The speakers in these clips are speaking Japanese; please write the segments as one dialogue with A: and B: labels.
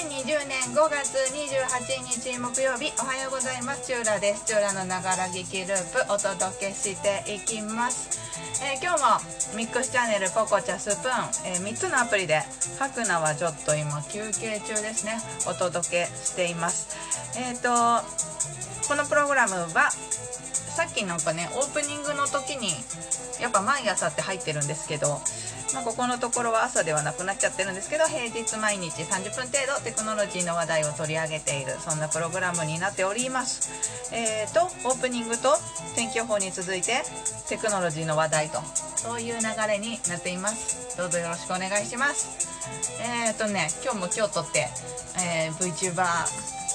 A: 2020年5月28日木曜日おはようございます。チューラです。チューラのながら劇ループお届けしていきます、えー今日もミックスチャンネルポコチャスプーン、え3つのアプリでハクナはちょっと今休憩中ですね。お届けしています。えっ、とこのプログラムはさっきなんかねオープニングの時にやっぱ毎朝って入ってるんですけど、まあ、ここのところは朝ではなくなっちゃってるんですけど平日毎日30分程度テクノロジーの話題を取り上げているそんなプログラムになっております。えーとオープニングと天気予報に続いてテクノロジーの話題とそういう流れになっています。どうぞよろしくお願いします。えーとね今日も今日とって、えー VTuber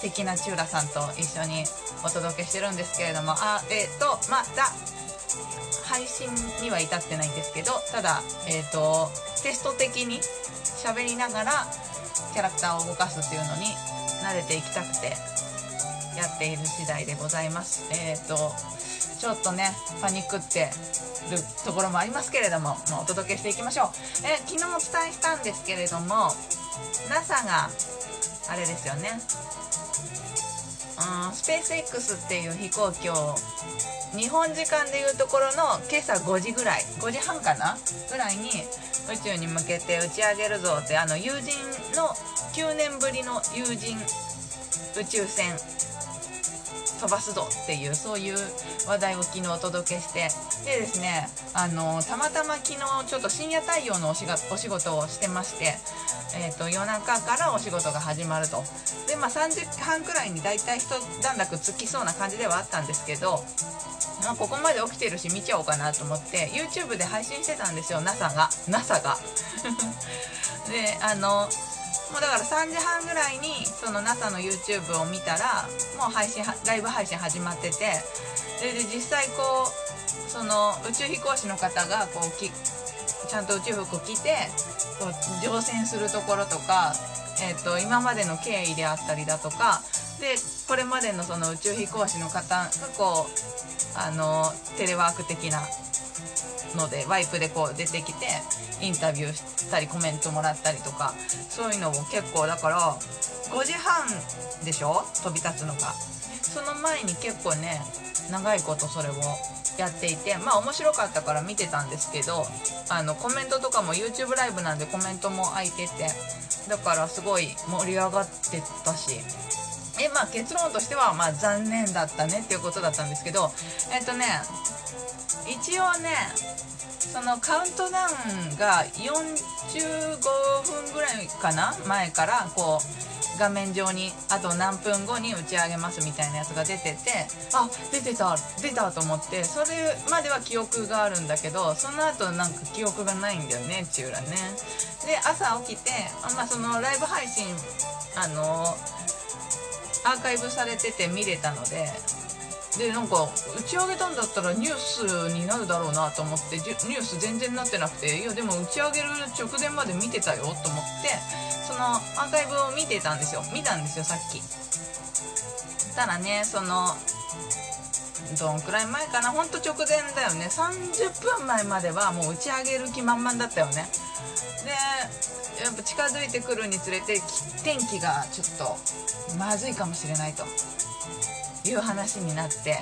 A: 的なチューラさんと一緒にお届けしてるんですけれどもあえっ、とまだ配信には至ってないんですけどただえっ、とテスト的に喋りながらキャラクターを動かすっていうのに慣れていきたくてやっている次第でございます。えっ、とちょっとねパニックってるところもありますけれども、まあお届けしていきましょう、え昨日お伝えしたんですけれども NASA があれですよね。うんスペース X っていう飛行機を日本時間でいうところの今朝5時ぐらい5時半かな？ぐらいに宇宙に向けて打ち上げるぞってあの友人の9年ぶりの友人宇宙船飛ばすぞっていうそういう話題を昨日お届けしてでですねあのたまたま昨日ちょっと深夜対応のおしがお仕事をしてまして、えー、と夜中からお仕事が始まると。でまあ3時半くらいに大体一段落つきそうな感じではあったんですけど、まあ、ここまで起きてるし見ちゃおうかなと思って YouTube で配信してたんですよ NASA が。NASA が。であのもうだから3時半ぐらいにその NASA の YouTube を見たらもう配信ライブ配信始まっててで実際こうその宇宙飛行士の方がこうきちゃんと宇宙服着てこう乗船するところとか、えー、と今までの経緯であったりだとかでこれまでのその宇宙飛行士の方がこうあのテレワーク的なのでワイプでこう出てきてインタビューしたりコメントもらったりとかそういうのも結構だから5時半でしょ？飛び立つのが。その前に結構ね長いことそれをやっていてまあ面白かったから見てたんですけどあのコメントとかも YouTube ライブなんでコメントも開いててだからすごい盛り上がってたしえまあ結論としてはまあ残念だったねっていうことだったんですけどえっとね一応ねそのカウントダウンが45分ぐらいかな？前からこう画面上にあと何分後に打ち上げますみたいなやつが出ててあ出てた出たと思ってそれまでは記憶があるんだけどその後なんか記憶がないんだよねチューラね。で朝起きてあまあそのライブ配信あのアーカイブされてて見れたのででなんか打ち上げたんだったらニュースになるだろうなと思ってニュース全然なってなくていやでも打ち上げる直前まで見てたよと思ってそのアーカイブを見てたんですよ。見たんですよさっき。たらねそのどんくらい前かな。ほんと直前だよね。30分前まではもう打ち上げる気満々だったよね。でやっぱ近づいてくるにつれて天気がちょっとまずいかもしれないと。いう話になって。で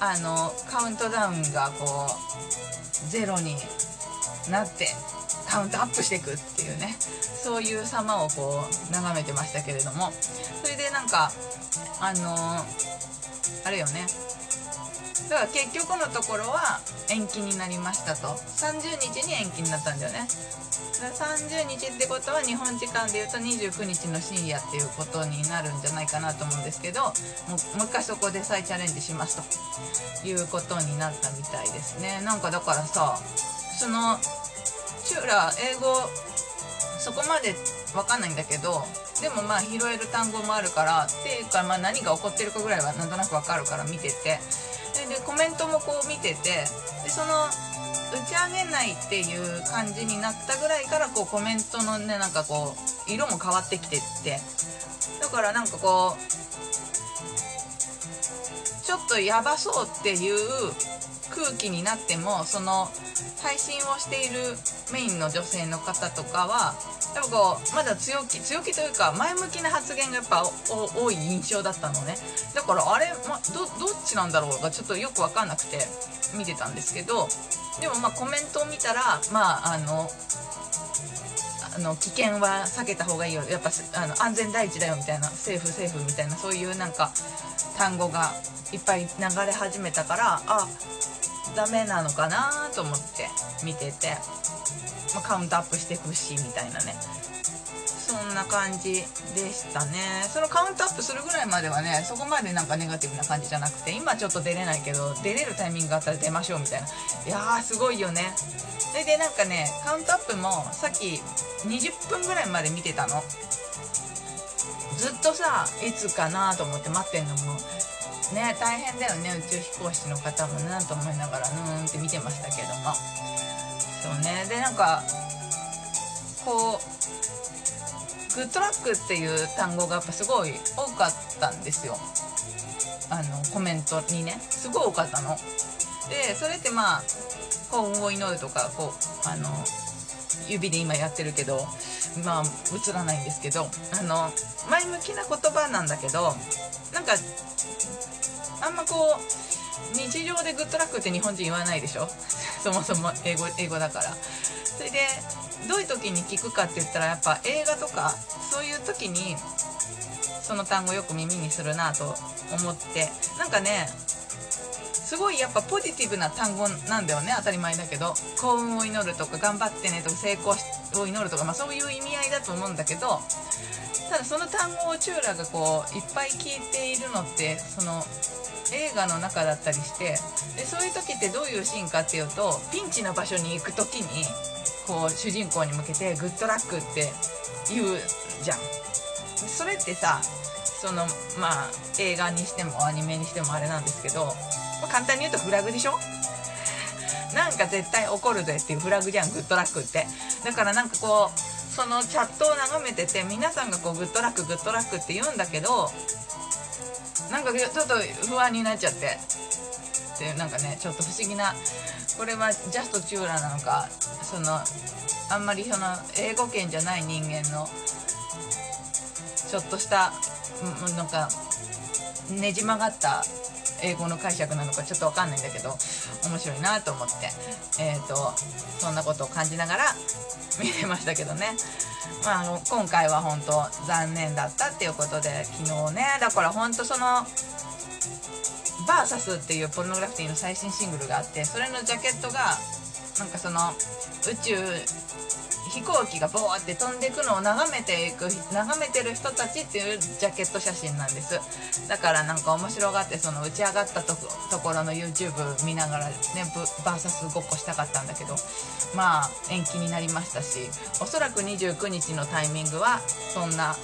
A: あのカウントダウンがこうゼロになってカウントアップしていくっていうね。そういう様をこう眺めてましたけれども。それでなんかあのあれよね。だから結局のところは延期になりましたと。30日に延期になったんだよね。だから30日ってことは日本時間でいうと29日の深夜っていうことになるんじゃないかなと思うんですけどもうもう一回そこで再チャレンジしますと。いうことになったみたいですね。なんかだからさそのチューラー英語そこまでわかんないんだけどでもまあ拾える単語もあるからっていうかまあ何が起こってるかぐらいはなんとなくわかるから見てて。ででコメントもこう見ててでその打ち上げないっていう感じになったぐらいからこうコメントのねなんかこう色も変わってきてって。だからなんかこうちょっとやばそうっていう空気になってもその配信をしているメインの女性の方とかはやっぱこうまだ強気強気というか前向きな発言がやっぱ多い印象だったのね。だからあれ、ま、どどっちなんだろうがちょっとよく分かんなくて見てたんですけどでもまあコメントを見たらまああのあの危険は避けた方がいいよ。やっぱあの安全第一だよみたいなセーフセーフみたいなそういうなんか単語がいっぱい流れ始めたからあダメなのかなと思って見てて、まあ、カウントアップしていくしみたいなね。そんな感じでしたね。そのカウントアップするぐらいまではねそこまでなんかネガティブな感じじゃなくて今ちょっと出れないけど出れるタイミングがあったら出ましょうみたいな。いやーすごいよね。それでなんかねカウントアップもさっき20分ぐらいまで見てたの。ずっとさいつかなと思って待ってんのもね大変だよね。宇宙飛行士の方もなと思いながらぬーんって見てましたけども。そうね。でなんかこうグッドラックっていう単語がやっぱすごい多かったんですよ。あのコメントにね。すごい多かったの。でそれってまあ幸運を祈るとかこうあの指で今やってるけどまあ映らないんですけどあの前向きな言葉なんだけどなんかあんまこう日常でグッドラックって日本人言わないでしょ？そもそも英語英語だから。それでどういう時に聞くかって言ったらやっぱ映画とかそういう時にその単語よく耳にするなと思って。なんかねすごいやっぱポジティブな単語なんだよね当たり前だけど。幸運を祈るとか頑張ってねとか成功を祈るとか、まあ、そういう意味合いだと思うんだけどただその単語をチューラがこういっぱい聞いているのってその映画の中だったりしてでそういう時ってどういうシーンかっていうとピンチの場所に行く時にこう主人公に向けて「グッドラック」って言うじゃん。それってさそのまあ映画にしてもアニメにしてもあれなんですけど、まあ、簡単に言うとフラグでしょ？なんか絶対起こるぜっていうフラグじゃんグッドラックってだからなんかこうそのチャットを眺めてて皆さんがこうグッドラックグッドラックって言うんだけどなんかちょっと不安になっちゃって。でなんかねちょっと不思議なこれはジャストチューラーなのかそのあんまりその英語圏じゃない人間のちょっとしたなんかねじ曲がった英語の解釈なのかちょっと分かんないんだけど面白いなと思ってえっ、ー、とそんなことを感じながら見てましたけどね。まあの、今回は本当残念だったっていうことで昨日ねだから本当その「バーサスっていうポルノグラフィティの最新シングルがあってそれのジャケットがなんかその宇宙飛行機がボーって飛んでいくのを眺めていく眺めてる人たちっていうジャケット写真なんです。だからなんか面白がってその打ち上がったところの YouTube 見ながらねバーサスごっこしたかったんだけどまあ延期になりましたしおそらく29日のタイミングはそんな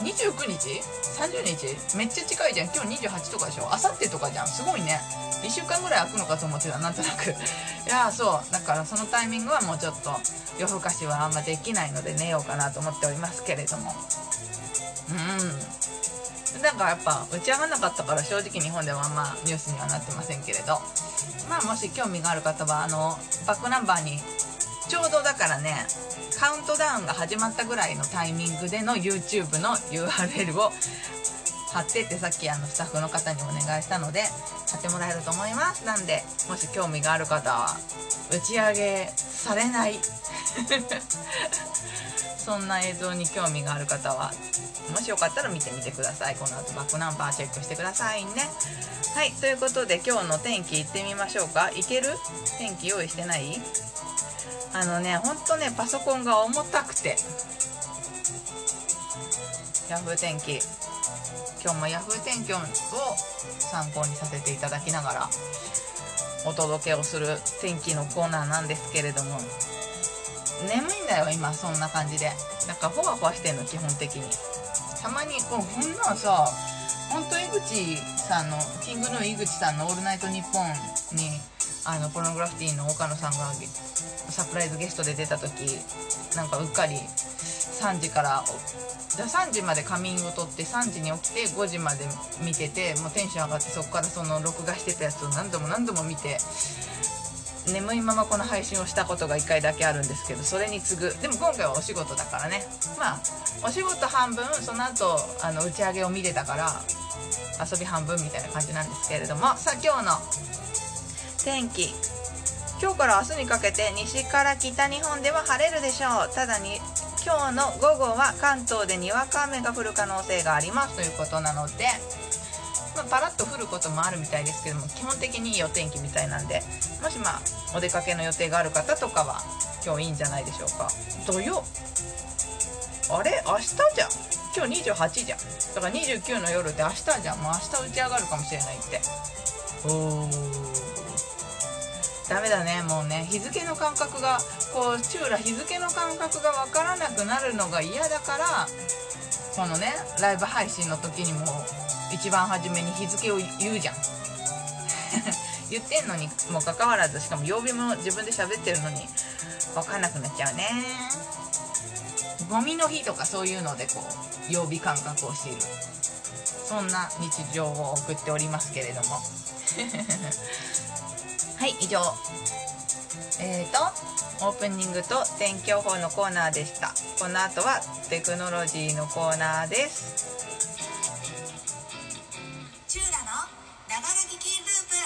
A: 29日 ?30 日？めっちゃ近いじゃん。今日28とかでしょ？あさってとかじゃん。すごいね。1週間ぐらい空くのかと思ってたなんとなく。いやそう。だからそのタイミングはもうちょっと夜更かしはあんまできないので寝ようかなと思っておりますけれども。うん。なんかやっぱ打ち上がらなかったから正直日本ではあんまニュースにはなってませんけれど。まあもし興味がある方はあのバックナンバーにちょうどだからねカウントダウンが始まったぐらいのタイミングでの YouTube の URL を貼ってってさっきあのスタッフの方にお願いしたので貼ってもらえると思います。なんでもし興味がある方は打ち上げされない。そんな映像に興味がある方はもしよかったら見てみてください。この後バックナンバーチェックしてくださいね。はいということで今日の天気行ってみましょうか。いける？天気用意してない？あのねほんとねパソコンが重たくて。ヤフー天気。今日も Yahoo 天気を参考にさせていただきながらお届けをする天気のコーナーなんですけれども眠いんだよ今そんな感じで。なんかふわふわしてんの基本的に。たまにこうこんなんさほんと井口さんのキングの井口さんの「オールナイトニッポン」にあのポルノグラフィティの岡野さんがサプライズゲストで出た時なんかうっかり3時からじゃ3時まで仮眠をとって3時に起きて5時まで見ててもうテンション上がってそこからその録画してたやつを何度も何度も見て眠いままこの配信をしたことが1回だけあるんですけどそれに次ぐ。でも今回はお仕事だからね。まあお仕事半分その後あの打ち上げを見れたから遊び半分みたいな感じなんですけれども。さあ今日の天気。今日から明日にかけて西から北日本では晴れるでしょう。ただに今日の午後は関東でにわか雨が降る可能性がありますということなので、まあ、パラッと降ることもあるみたいですけども基本的にいいお天気みたいなんでもしまあお出かけの予定がある方とかは今日いいんじゃないでしょうか。土曜。あれ？明日じゃん。今日28じゃん。だから29の夜って明日じゃん。もう明日打ち上がるかもしれないって。おー。ダメだねもうね。日付の感覚がこうチューラ日付の感覚が分からなくなるのが嫌だからこのねライブ配信の時にも一番初めに日付を言うじゃん。言ってんのにもかかわらずしかも曜日も自分で喋ってるのに分かんなくなっちゃうね。ゴミの日とかそういうのでこう曜日感覚を知る。そんな日常を送っておりますけれども。はい以上。えーとオープニングと天気予報のコーナーでした。この後はテクノロジーのコーナーです。
B: チューラのながら聞きループ。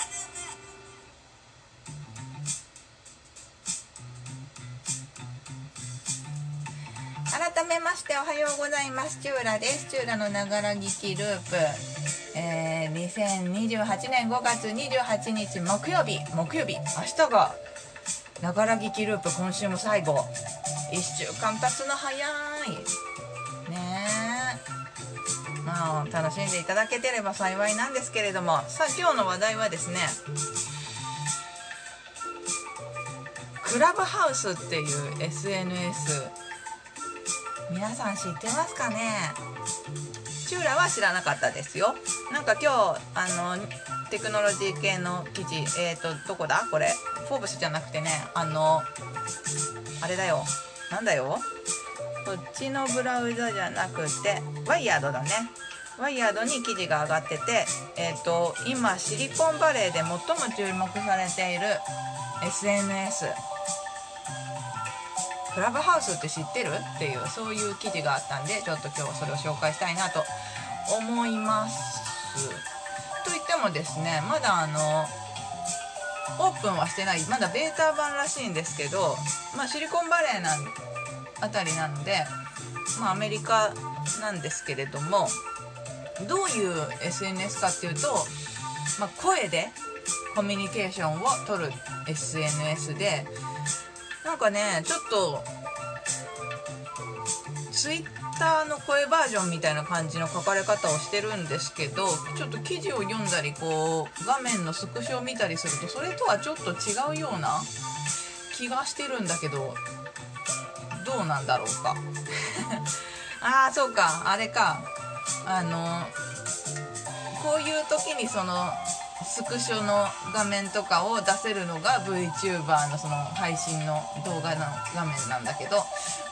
A: 改めましておはようございます。チューラです。チューラのながら聞きループえー、2028年5月28日木曜日木曜日明日がながら聞きループ今週も最後1週間経つの早いねまあ楽しんでいただけてれば幸いなんですけれどもさあ今日の話題はですねクラブハウスっていう SNS 皆さん知ってますかねチューラは知らなかったですよ。なんか今日あのテクノロジー系の記事えっ、ー、とどこだ？これ。フォーブスじゃなくてねあのあれだよ。なんだよ？こっちのブラウザじゃなくてワイヤードだね。ワイヤードに記事が上がっててえっ、ー、と今シリコンバレーで最も注目されている SNS クラブハウスって知ってるっていうそういう記事があったんでちょっと今日はそれを紹介したいなと思います。といってもですねまだあのオープンはしてないまだベータ版らしいんですけど、まあ、シリコンバレーなんあたりなので、まあ、アメリカなんですけれどもどういう SNS かっていうと、まあ、声でコミュニケーションを取る SNS でなんかねちょっとツイッターの声バージョンみたいな感じの書かれ方をしてるんですけどちょっと記事を読んだりこう画面のスクショを見たりするとそれとはちょっと違うような気がしてるんだけどどうなんだろうか。ああそうか。あれか。あのこういう時にそのスクショの画面とかを出せるのが VTuber のその配信の動画の画面なんだけど、ま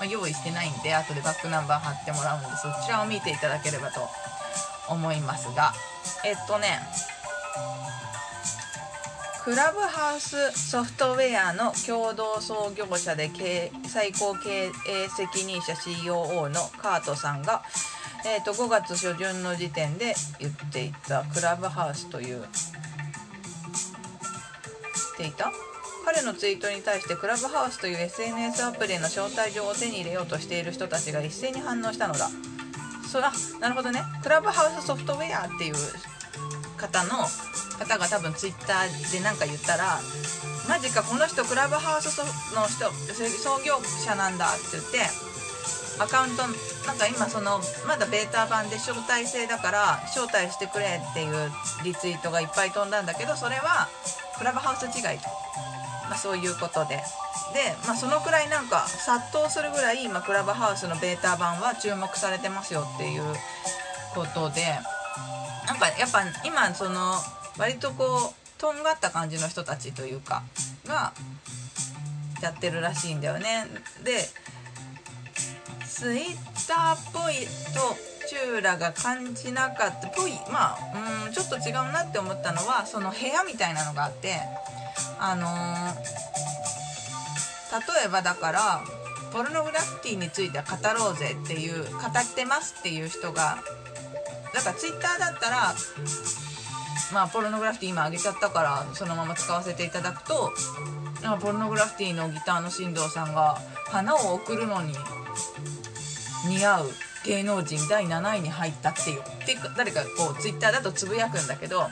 A: あ、用意してないんで後でバックナンバー貼ってもらうんでそちらを見ていただければと思いますが。えっとねクラブハウスソフトウェアの共同創業者で最高経営責任者 COO のカートさんが、えー、と5月初旬の時点で言っていたクラブハウスというていた彼のツイートに対してクラブハウスという SNS アプリの招待状を手に入れようとしている人たちが一斉に反応したのだ。そあなるほどね。クラブハウスソフトウェアっていう方の方が多分ツイッターで何か言ったらマジかこの人クラブハウスの人創業者なんだって言ってアカウントなんか今そのまだベータ版で招待制だから招待してくれっていうリツイートがいっぱい飛んだんだけどそれはクラブハウス違い。と、まあ、そういうことで。で、まあ、そのくらいなんか殺到するぐらい今クラブハウスのベータ版は注目されてますよっていうことで。なんかやっぱ今その割とこうとんがった感じの人たちというかがやってるらしいんだよね。でツイッターっぽいとチューラが感じなかった。ぽい。まあうんちょっと違うなって思ったのはその部屋みたいなのがあってあのー例えばだからポルノグラフィティについては語ろうぜっていう語ってますっていう人がだからツイッターだったらまあポルノグラフィティ今上げちゃったからそのまま使わせていただくとポルノグラフィティのギターの進藤さんが花を贈るのに似合う。芸能人第7位に入ったっていうって誰かこうツイッターだとつぶやくんだけど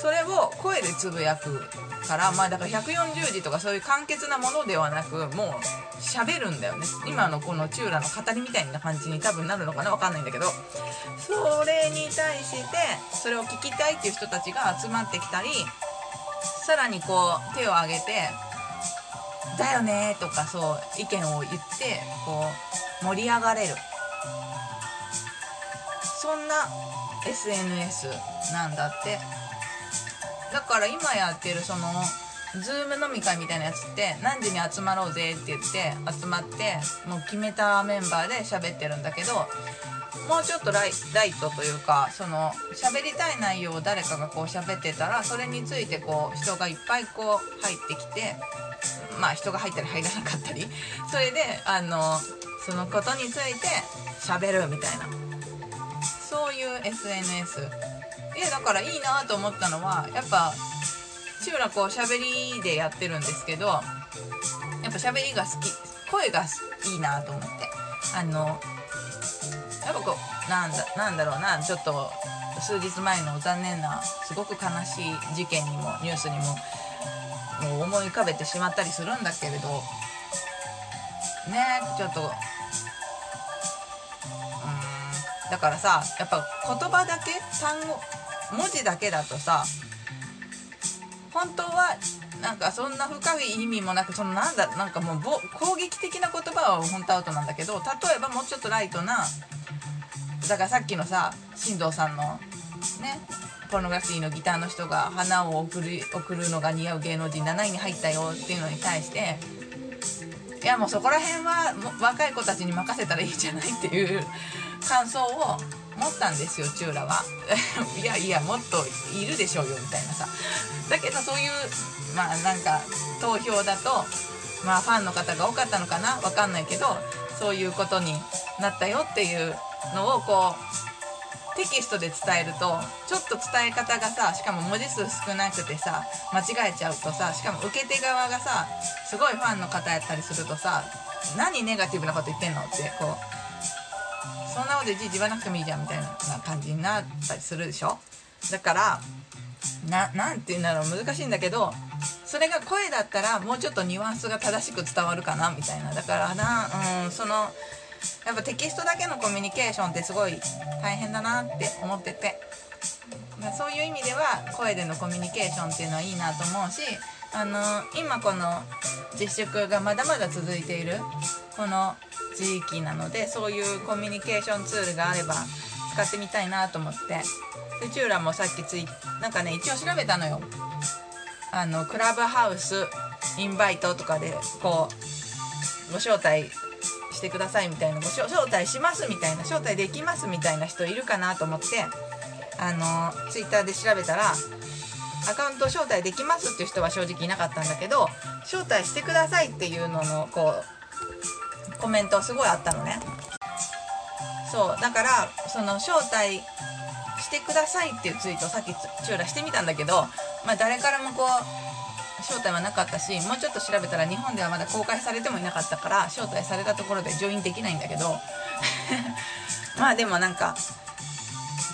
A: それを声でつぶやくからまあだから140字とかそういう簡潔なものではなくもう喋るんだよね。今のこのチューラの語りみたいな感じに多分なるのかなわかんないんだけど。それに対してそれを聞きたいっていう人たちが集まってきたりさらにこう手を挙げて「だよね」とかそう意見を言ってこう盛り上がれる。そんな SNS なんだって。だから今やってるそのズーム飲み会みたいなやつって何時に集まろうぜって言って集まってもう決めたメンバーで喋ってるんだけどもうちょっとライライトというかその喋りたい内容を誰かがこう喋ってたらそれについてこう人がいっぱいこう入ってきてまあ人が入ったり入らなかったり。それであのそのことについて喋るみたいな。そういう SNS いやだからいいなと思ったのはやっぱチューラこう喋りでやってるんですけどやっぱ喋りが好き。声がいいなと思って。あのやっぱこうなんだなんだろうなちょっと数日前の残念なすごく悲しい事件にもニュースにももう思い浮かべてしまったりするんだけれどねちょっとだからさやっぱ言葉だけ単語文字だけだとさ本当はなんかそんな深い意味もなくそのなんだなんかもう攻撃的な言葉は本当アウトなんだけど例えばもうちょっとライトなだからさっきのさ進藤さんのねポルノグラフィティのギターの人が花を贈る贈るのが似合う芸能人7位に入ったよっていうのに対していやもうそこら辺は若い子たちに任せたらいいじゃないっていう感想を持ったんですよチューラは。いやいやもっといるでしょうよみたいなさ。だけどそういうまあなんか投票だとまあファンの方が多かったのかな？わかんないけどそういうことになったよっていうのをこうテキストで伝えるとちょっと伝え方がさしかも文字数少なくてさ間違えちゃうとさしかも受け手側がさすごいファンの方やったりするとさ何ネガティブなこと言ってんの？ってこうそんなこといちいち言わなくてもいいじゃんみたいな感じになったりするでしょ？だからななんて言うんだろう難しいんだけどそれが声だったらもうちょっとニュアンスが正しく伝わるかなみたいな。だからなうんそのやっぱテキストだけのコミュニケーションってすごい大変だなって思ってて。まあそういう意味では声でのコミュニケーションっていうのはいいなと思うしあの今この自粛がまだまだ続いているこの地域なのでそういうコミュニケーションツールがあれば使ってみたいなと思って。でチューラもさっきツイなんかね一応調べたのよ。あのクラブハウスインバイトとかでこうご招待してくださいみたいなご招招待しますみたいな招待できますみたいな人いるかなと思って。あのツイッターで調べたらアカウント招待できますっていう人は正直いなかったんだけど招待してくださいっていうののこうコメントすごいあったのね。そうだからその招待してくださいっていうツイートをさっきチューラしてみたんだけどまあ誰からもこう招待はなかったしもうちょっと調べたら日本ではまだ公開されてもいなかったから招待されたところでジョインできないんだけど。まあでもなんか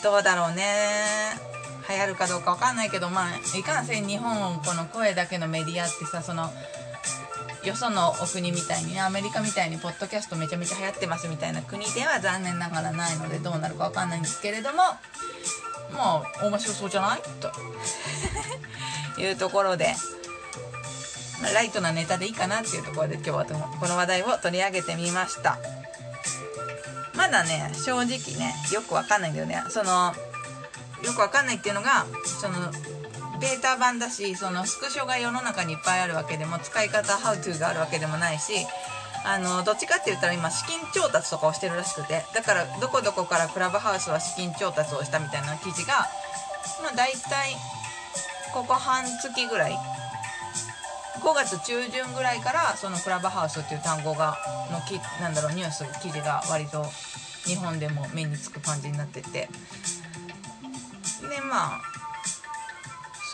A: どうだろうね。流行るかどうかわかんないけどまあいかんせん日本この声だけのメディアってさそのよそのお国みたいにねアメリカみたいにポッドキャストめちゃめちゃ流行ってますみたいな国では残念ながらないのでどうなるかわかんないんですけれどもまあ面白そうじゃないというところで、まあライトなネタでいいかなっていうところで今日はこの話題を取り上げてみました。まだね正直ねよくわかんないんだよね。そのよくわかんないっていうのがそのベータ版だしそのスクショが世の中にいっぱいあるわけでも使い方 How to があるわけでもないしあのどっちかって言ったら今資金調達とかをしてるらしくてだからどこどこからクラブハウスは資金調達をしたみたいな記事がまあ大体ここ半月ぐらい5月中旬ぐらいからそのクラブハウスっていう単語がのきなんだろうニュース記事が割と日本でも目につく感じになってて。でまあ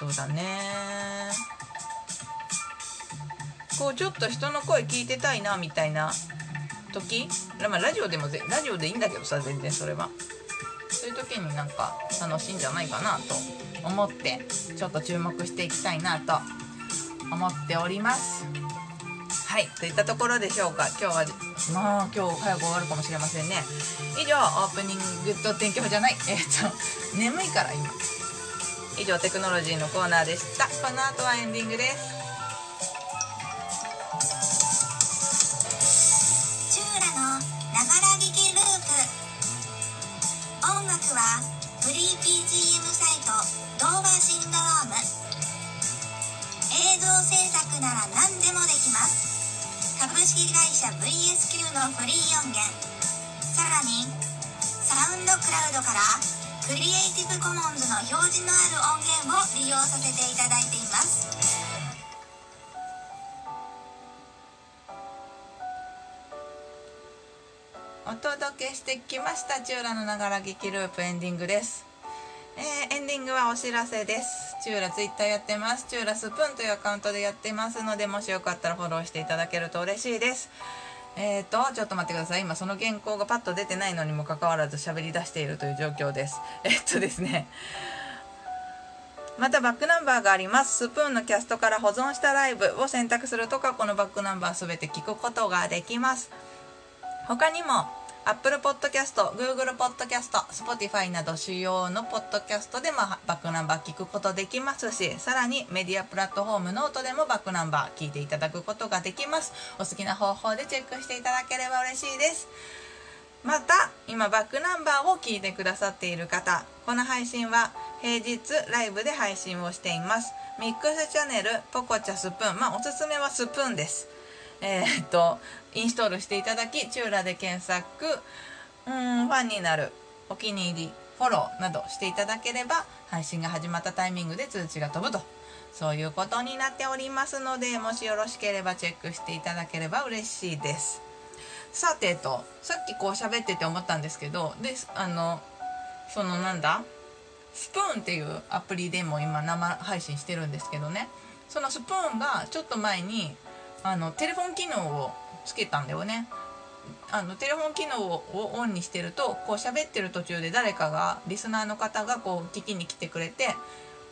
A: そうだね。こうちょっと人の声聞いてたいなみたいな時、まあ、ラジオでもぜラジオでいいんだけどさ全然それは。そういう時になんか楽しいんじゃないかなと思ってちょっと注目していきたいなと思っております。はいといったところでしょうか。今日はまあ今日早く終わるかもしれませんね。以上オープニングと天気予報じゃない。えっ、と眠いから今。以上テクノロジーのコーナーでした。この後はエンディングです。
B: チューラのながら聞きループ。音楽はフリー BGM サイトドーバーシンドローム。映像制作なら何でもできます。株式会社 VSQ のフリー音源。さらにサウンドクラウドからクリエイティブコモンズの表示のある音源を利用させていただいています。
A: お届けしてきましたチューラのながら劇ループエンディングです、えーエンディングはお知らせです。チューラツイッターやってます。チューラスプーンというアカウントでやってますのでもしよかったらフォローしていただけると嬉しいです。えーとちょっと待ってください。今その原稿がパッと出てないのにもかかわらず喋り出しているという状況です。えっとですね。またバックナンバーがあります。スプーンのキャストから保存したライブを選択すると過去のバックナンバーすべて聞くことができます。他にも Apple Podcast、Google Podcast、Spotify など主要のポッドキャストでもバックナンバー聞くことできますしさらにメディアプラットフォームノートでもバックナンバー聞いていただくことができます。お好きな方法でチェックしていただければ嬉しいです。また今バックナンバーを聞いてくださっている方この配信は平日ライブで配信をしています。ミックスチャンネルポコチャスプーンまあおすすめはスプーンです。えーっとインストールしていただきチューラで検索うんファンになるお気に入りフォローなどしていただければ配信が始まったタイミングで通知が飛ぶと。そういうことになっておりますのでもしよろしければチェックしていただければ嬉しいです。さてとさっきこう喋ってて思ったんですけどであのそのなんだスプーンっていうアプリでも今生配信してるんですけどね。そのスプーンがちょっと前にあのテレフォン機能をつけたんだよね。あのテレフォン機能をオンにしてるとこう喋ってる途中で誰かがリスナーの方がこう聞きに来てくれて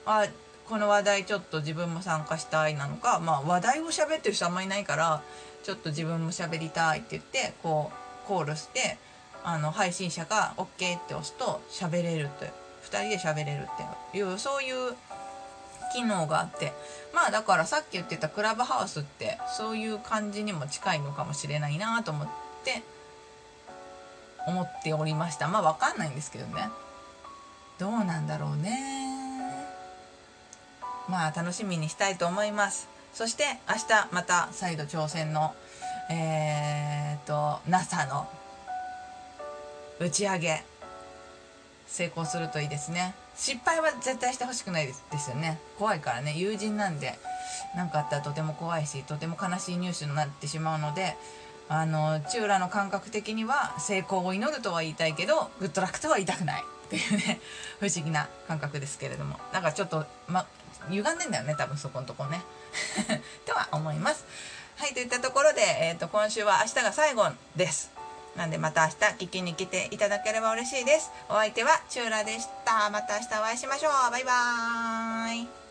A: あこの話題ちょっと自分も参加したいなのか、まあ、話題を喋ってる人あんまりいないからちょっと自分も喋りたいって言ってこうコールしてあの配信者が OK って押すと喋れるって2人で喋れるっていうそういう機能があってまあだからさっき言ってたクラブハウスってそういう感じにも近いのかもしれないなと思って思っておりました。まあ分かんないんですけどね。どうなんだろうね。まあ楽しみにしたいと思います。そして明日また再度挑戦のえー、と NASA の打ち上げ成功するといいですね。失敗は絶対してほしくないですよね。怖いからね。友人なんで何かあったらとても怖いしとても悲しいニュースになってしまうのであのチューラの感覚的には成功を祈るとは言いたいけどグッドラックとは言いたくない。っていうね 不思議な感覚ですけれども。なんかちょっと、ま、歪んでんだよね。多分そこのとこね。とは思います。はいといったところで、えー、と今週は明日が最後です。なんでまた明日聞きに来ていただければ嬉しいです。お相手はチューラでした。また明日お会いしましょう。バイバーイ。